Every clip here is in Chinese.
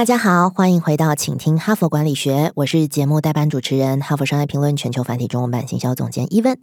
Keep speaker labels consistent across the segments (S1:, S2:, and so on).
S1: 大家好，欢迎回到请听哈佛管理学，我是节目代班主持人、哈佛商业评论全球繁体中文版行销总监伊文。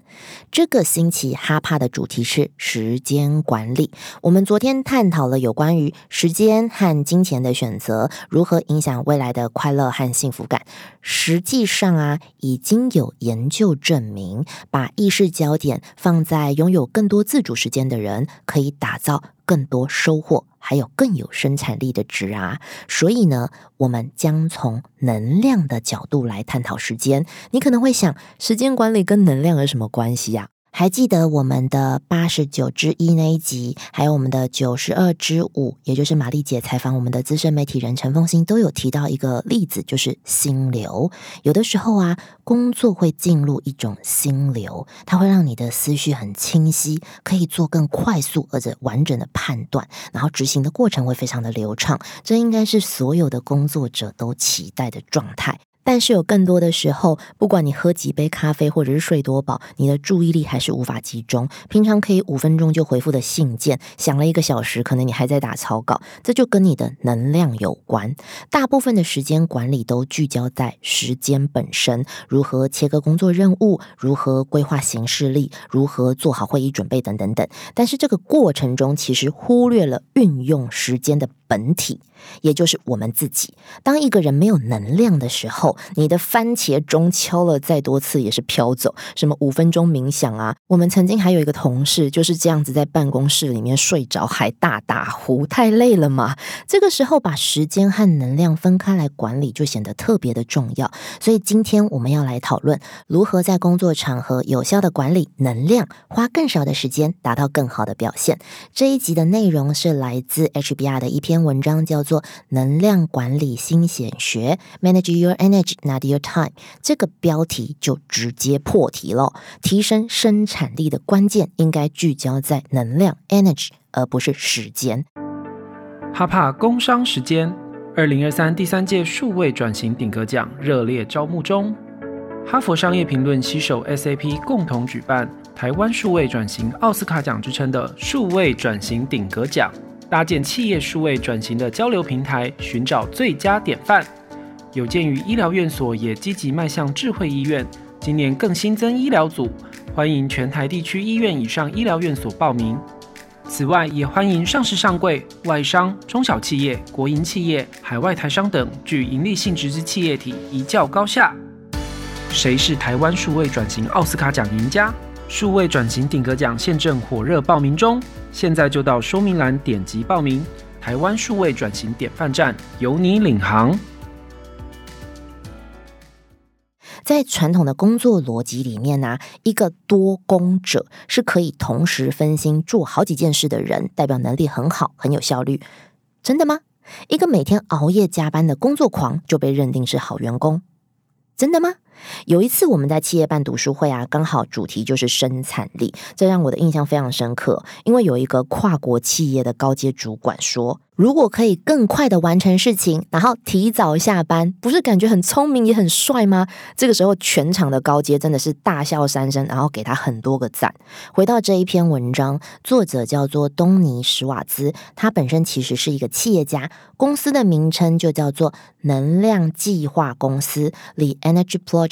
S1: 这个星期哈帕的主题是时间管理。我们昨天探讨了有关于时间和金钱的选择如何影响未来的快乐和幸福感。实际上啊，已经有研究证明，把意识焦点放在拥有更多自主时间的人，可以打造更多收获。还有更有生产力的值啊！所以呢，我们将从能量的角度来探讨时间。你可能会想，时间管理跟能量有什么关系呀？还记得我们的八十九之一那一集，还有我们的九十二之五，也就是玛丽姐采访我们的资深媒体人陈凤欣，都有提到一个例子，就是心流。有的时候啊，工作会进入一种心流，它会让你的思绪很清晰，可以做更快速而且完整的判断，然后执行的过程会非常的流畅。这应该是所有的工作者都期待的状态。但是有更多的时候，不管你喝几杯咖啡或者是睡多饱，你的注意力还是无法集中。平常可以五分钟就回复的信件，想了一个小时，可能你还在打草稿，这就跟你的能量有关。大部分的时间管理都聚焦在时间本身，如何切割工作任务，如何规划行事历，如何做好会议准备等等等。但是这个过程中，其实忽略了运用时间的本体。也就是我们自己。当一个人没有能量的时候，你的番茄钟敲了再多次也是飘走。什么五分钟冥想啊？我们曾经还有一个同事就是这样子在办公室里面睡着，还大打呼，太累了嘛。这个时候把时间和能量分开来管理，就显得特别的重要。所以今天我们要来讨论如何在工作场合有效的管理能量，花更少的时间达到更好的表现。这一集的内容是来自 HBR 的一篇文章，叫。做能量管理新显学，Manage Your Energy, Not Your Time。这个标题就直接破题了。提升生产力的关键应该聚焦在能量 （energy），而不是时间。
S2: 哈帕工商时间，二零二三第三届数位转型顶格奖热烈招募中。哈佛商业评论携手 SAP 共同举办台湾数位转型奥斯卡奖之称的数位转型顶格奖。搭建企业数位转型的交流平台，寻找最佳典范。有鉴于医疗院所也积极迈向智慧医院，今年更新增医疗组，欢迎全台地区医院以上医疗院所报名。此外，也欢迎上市上柜、外商、中小企业、国营企业、海外台商等具盈利性质之企业体一较高下。谁是台湾数位转型奥斯卡奖赢家？数位转型顶格奖现正火热报名中。现在就到说明栏点击报名，台湾数位转型典范站由你领航。
S1: 在传统的工作逻辑里面呢，一个多工者是可以同时分心做好几件事的人，代表能力很好，很有效率。真的吗？一个每天熬夜加班的工作狂就被认定是好员工？真的吗？有一次我们在企业办读书会啊，刚好主题就是生产力，这让我的印象非常深刻。因为有一个跨国企业的高阶主管说。如果可以更快的完成事情，然后提早下班，不是感觉很聪明也很帅吗？这个时候全场的高阶真的是大笑三声，然后给他很多个赞。回到这一篇文章，作者叫做东尼史瓦兹，他本身其实是一个企业家，公司的名称就叫做能量计划公司 （The Energy pro。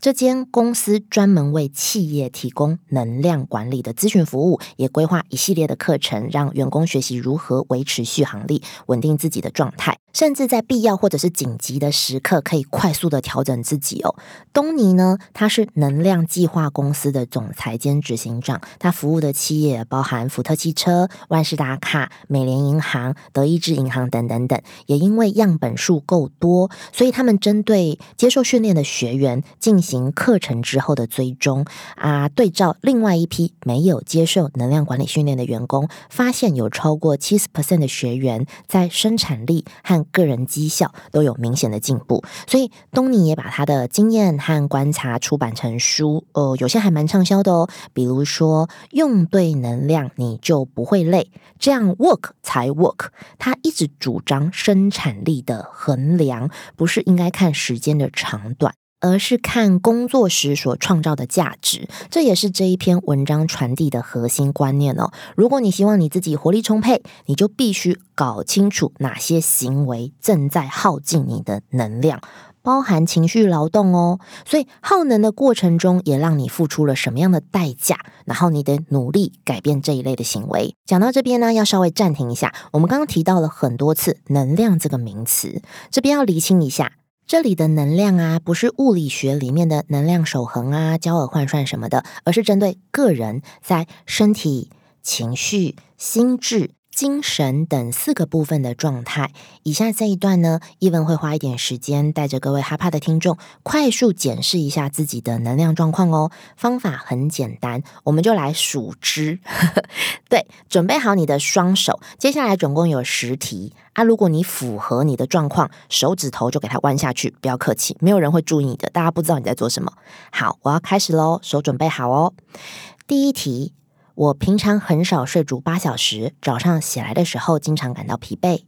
S1: 这间公司专门为企业提供能量管理的咨询服务，也规划一系列的课程，让员工学习如何维持续航。力稳定自己的状态，甚至在必要或者是紧急的时刻，可以快速的调整自己哦。东尼呢，他是能量计划公司的总裁兼执行长，他服务的企业包含福特汽车、万事达卡、美联银行、德意志银行等等等。也因为样本数够多，所以他们针对接受训练的学员进行课程之后的追踪啊，对照另外一批没有接受能量管理训练的员工，发现有超过七十 percent 的学员。在生产力和个人绩效都有明显的进步。所以东尼也把他的经验和观察出版成书，呃，有些还蛮畅销的哦。比如说，用对能量你就不会累，这样 work 才 work。他一直主张生产力的衡量不是应该看时间的长短。而是看工作时所创造的价值，这也是这一篇文章传递的核心观念哦。如果你希望你自己活力充沛，你就必须搞清楚哪些行为正在耗尽你的能量，包含情绪劳动哦。所以耗能的过程中，也让你付出了什么样的代价，然后你得努力改变这一类的行为。讲到这边呢，要稍微暂停一下。我们刚刚提到了很多次“能量”这个名词，这边要厘清一下。这里的能量啊，不是物理学里面的能量守恒啊、交耳换算什么的，而是针对个人在身体、情绪、心智。精神等四个部分的状态。以下这一段呢，伊文会花一点时间，带着各位哈帕的听众快速检视一下自己的能量状况哦。方法很简单，我们就来数支。对，准备好你的双手。接下来总共有十题啊。如果你符合你的状况，手指头就给它弯下去，不要客气，没有人会注意你的，大家不知道你在做什么。好，我要开始喽，手准备好哦。第一题。我平常很少睡足八小时，早上起来的时候经常感到疲惫。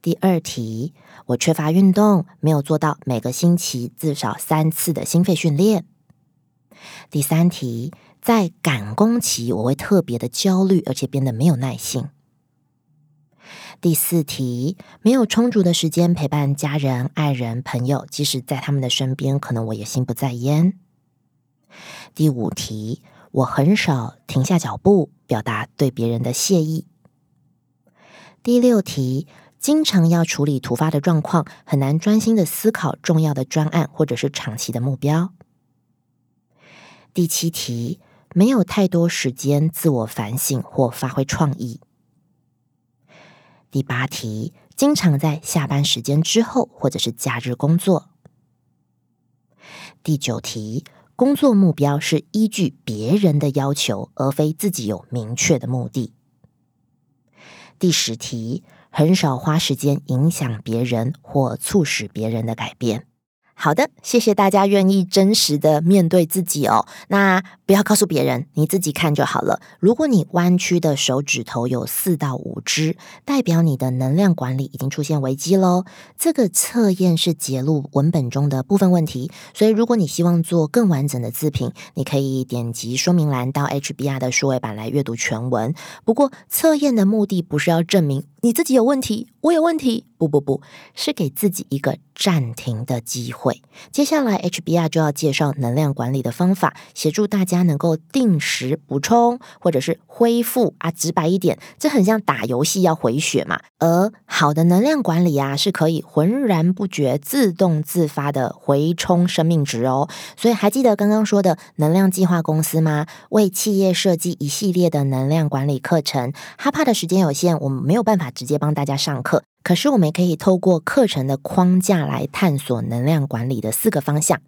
S1: 第二题，我缺乏运动，没有做到每个星期至少三次的心肺训练。第三题，在赶工期我会特别的焦虑，而且变得没有耐性。第四题，没有充足的时间陪伴家人、爱人、朋友，即使在他们的身边，可能我也心不在焉。第五题。我很少停下脚步，表达对别人的谢意。第六题，经常要处理突发的状况，很难专心的思考重要的专案或者是长期的目标。第七题，没有太多时间自我反省或发挥创意。第八题，经常在下班时间之后或者是假日工作。第九题。工作目标是依据别人的要求，而非自己有明确的目的。第十题，很少花时间影响别人或促使别人的改变。好的，谢谢大家愿意真实的面对自己哦。那不要告诉别人，你自己看就好了。如果你弯曲的手指头有四到五只，代表你的能量管理已经出现危机喽。这个测验是揭露文本中的部分问题，所以如果你希望做更完整的自评，你可以点击说明栏到 HBR 的数位版来阅读全文。不过测验的目的不是要证明你自己有问题，我有问题。不不不，是给自己一个暂停的机会。接下来，HBR 就要介绍能量管理的方法，协助大家能够定时补充或者是恢复啊。直白一点，这很像打游戏要回血嘛。而好的能量管理啊，是可以浑然不觉、自动自发的回充生命值哦。所以还记得刚刚说的能量计划公司吗？为企业设计一系列的能量管理课程。哈帕的时间有限，我们没有办法直接帮大家上课。可是，我们可以透过课程的框架来探索能量管理的四个方向。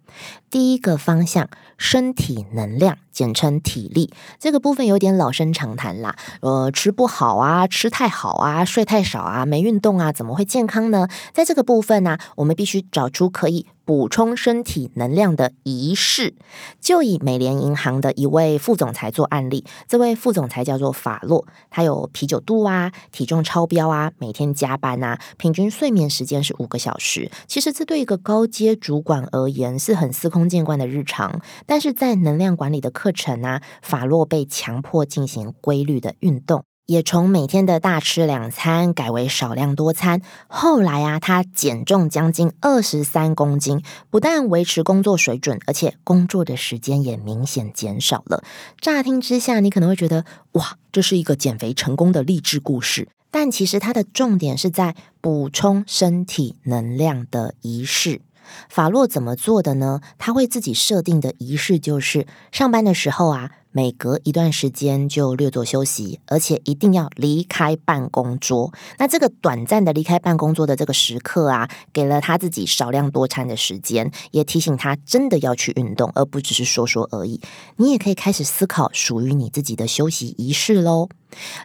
S1: 第一个方向，身体能量，简称体力，这个部分有点老生常谈啦。呃，吃不好啊，吃太好啊，睡太少啊，没运动啊，怎么会健康呢？在这个部分呢，我们必须找出可以。补充身体能量的仪式，就以美联银行的一位副总裁做案例。这位副总裁叫做法洛，他有啤酒肚啊，体重超标啊，每天加班啊，平均睡眠时间是五个小时。其实这对一个高阶主管而言是很司空见惯的日常，但是在能量管理的课程啊，法洛被强迫进行规律的运动。也从每天的大吃两餐改为少量多餐。后来啊，他减重将近二十三公斤，不但维持工作水准，而且工作的时间也明显减少了。乍听之下，你可能会觉得哇，这是一个减肥成功的励志故事。但其实它的重点是在补充身体能量的仪式。法洛怎么做的呢？他会自己设定的仪式就是上班的时候啊。每隔一段时间就略作休息，而且一定要离开办公桌。那这个短暂的离开办公桌的这个时刻啊，给了他自己少量多餐的时间，也提醒他真的要去运动，而不只是说说而已。你也可以开始思考属于你自己的休息仪式喽。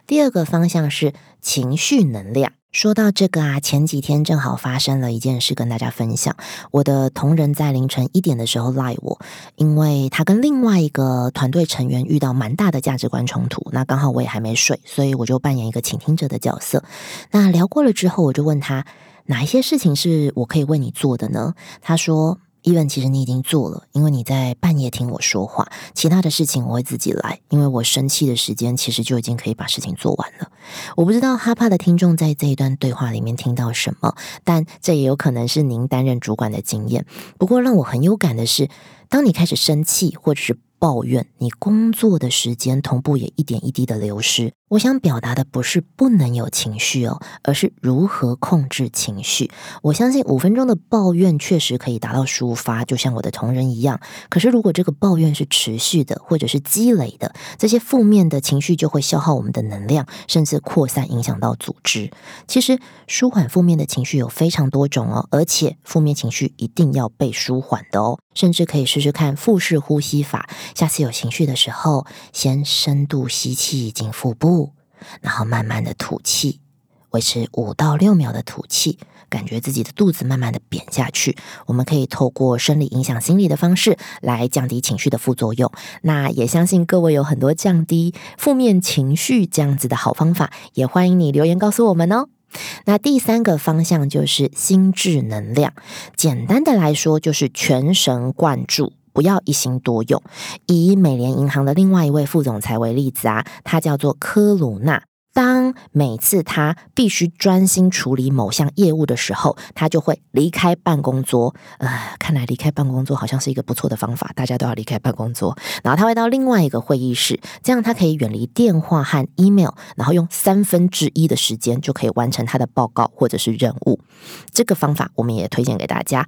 S1: 第二个方向是情绪能量。说到这个啊，前几天正好发生了一件事，跟大家分享。我的同仁在凌晨一点的时候赖我，因为他跟另外一个团队成员遇到蛮大的价值观冲突。那刚好我也还没睡，所以我就扮演一个倾听者的角色。那聊过了之后，我就问他哪一些事情是我可以为你做的呢？他说。Even 其实你已经做了，因为你在半夜听我说话，其他的事情我会自己来，因为我生气的时间其实就已经可以把事情做完了。我不知道哈帕的听众在这一段对话里面听到什么，但这也有可能是您担任主管的经验。不过让我很有感的是，当你开始生气或者是抱怨，你工作的时间同步也一点一滴的流失。我想表达的不是不能有情绪哦，而是如何控制情绪。我相信五分钟的抱怨确实可以达到抒发，就像我的同仁一样。可是如果这个抱怨是持续的，或者是积累的，这些负面的情绪就会消耗我们的能量，甚至扩散影响到组织。其实舒缓负面的情绪有非常多种哦，而且负面情绪一定要被舒缓的哦，甚至可以试试看腹式呼吸法。下次有情绪的时候，先深度吸气进腹部。然后慢慢的吐气，维持五到六秒的吐气，感觉自己的肚子慢慢的扁下去。我们可以透过生理影响心理的方式来降低情绪的副作用。那也相信各位有很多降低负面情绪这样子的好方法，也欢迎你留言告诉我们哦。那第三个方向就是心智能量，简单的来说就是全神贯注。不要一心多用。以美联银行的另外一位副总裁为例子啊，他叫做科鲁纳。当每次他必须专心处理某项业务的时候，他就会离开办公桌。呃，看来离开办公桌好像是一个不错的方法，大家都要离开办公桌。然后他会到另外一个会议室，这样他可以远离电话和 email，然后用三分之一的时间就可以完成他的报告或者是任务。这个方法我们也推荐给大家。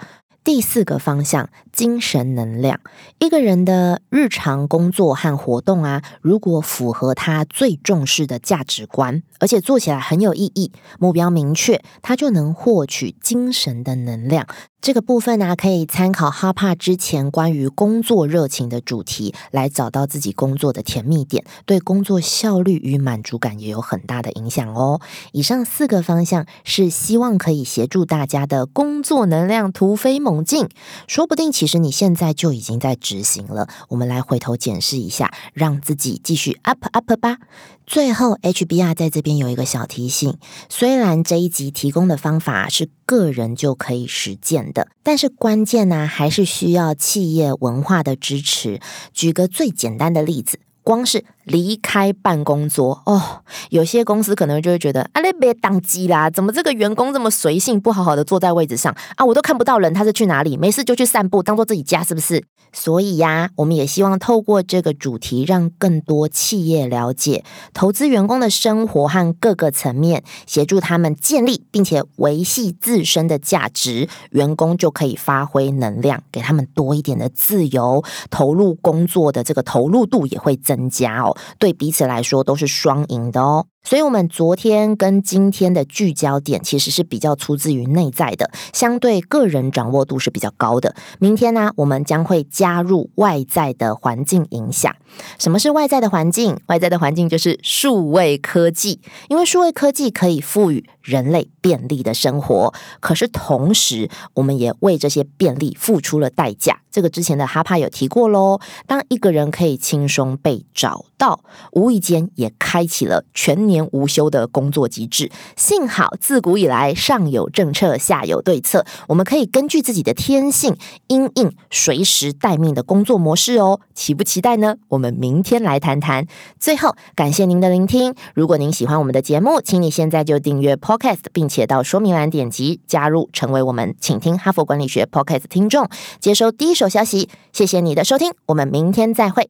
S1: 第四个方向，精神能量。一个人的日常工作和活动啊，如果符合他最重视的价值观，而且做起来很有意义，目标明确，他就能获取精神的能量。这个部分呢，可以参考哈帕之前关于工作热情的主题，来找到自己工作的甜蜜点，对工作效率与满足感也有很大的影响哦。以上四个方向是希望可以协助大家的工作能量突飞猛进，说不定其实你现在就已经在执行了。我们来回头检视一下，让自己继续 up up 吧。最后，HBR 在这边有一个小提醒：虽然这一集提供的方法是个人就可以实践的，但是关键呢，还是需要企业文化的支持。举个最简单的例子，光是。离开办公桌哦，有些公司可能就会觉得啊，你别当机啦，怎么这个员工这么随性，不好好的坐在位置上啊，我都看不到人，他是去哪里？没事就去散步，当做自己家，是不是？所以呀，我们也希望透过这个主题，让更多企业了解投资员工的生活和各个层面，协助他们建立并且维系自身的价值，员工就可以发挥能量，给他们多一点的自由，投入工作的这个投入度也会增加哦。对彼此来说都是双赢的哦。所以，我们昨天跟今天的聚焦点其实是比较出自于内在的，相对个人掌握度是比较高的。明天呢，我们将会加入外在的环境影响。什么是外在的环境？外在的环境就是数位科技，因为数位科技可以赋予人类便利的生活，可是同时，我们也为这些便利付出了代价。这个之前的哈帕有提过喽。当一个人可以轻松被找到，无意间也开启了全年。无休的工作机制，幸好自古以来上有政策，下有对策，我们可以根据自己的天性，因应随时待命的工作模式哦。期不期待呢？我们明天来谈谈。最后，感谢您的聆听。如果您喜欢我们的节目，请你现在就订阅 Podcast，并且到说明栏点击加入，成为我们请听哈佛管理学 Podcast 听众，接收第一手消息。谢谢你的收听，我们明天再会。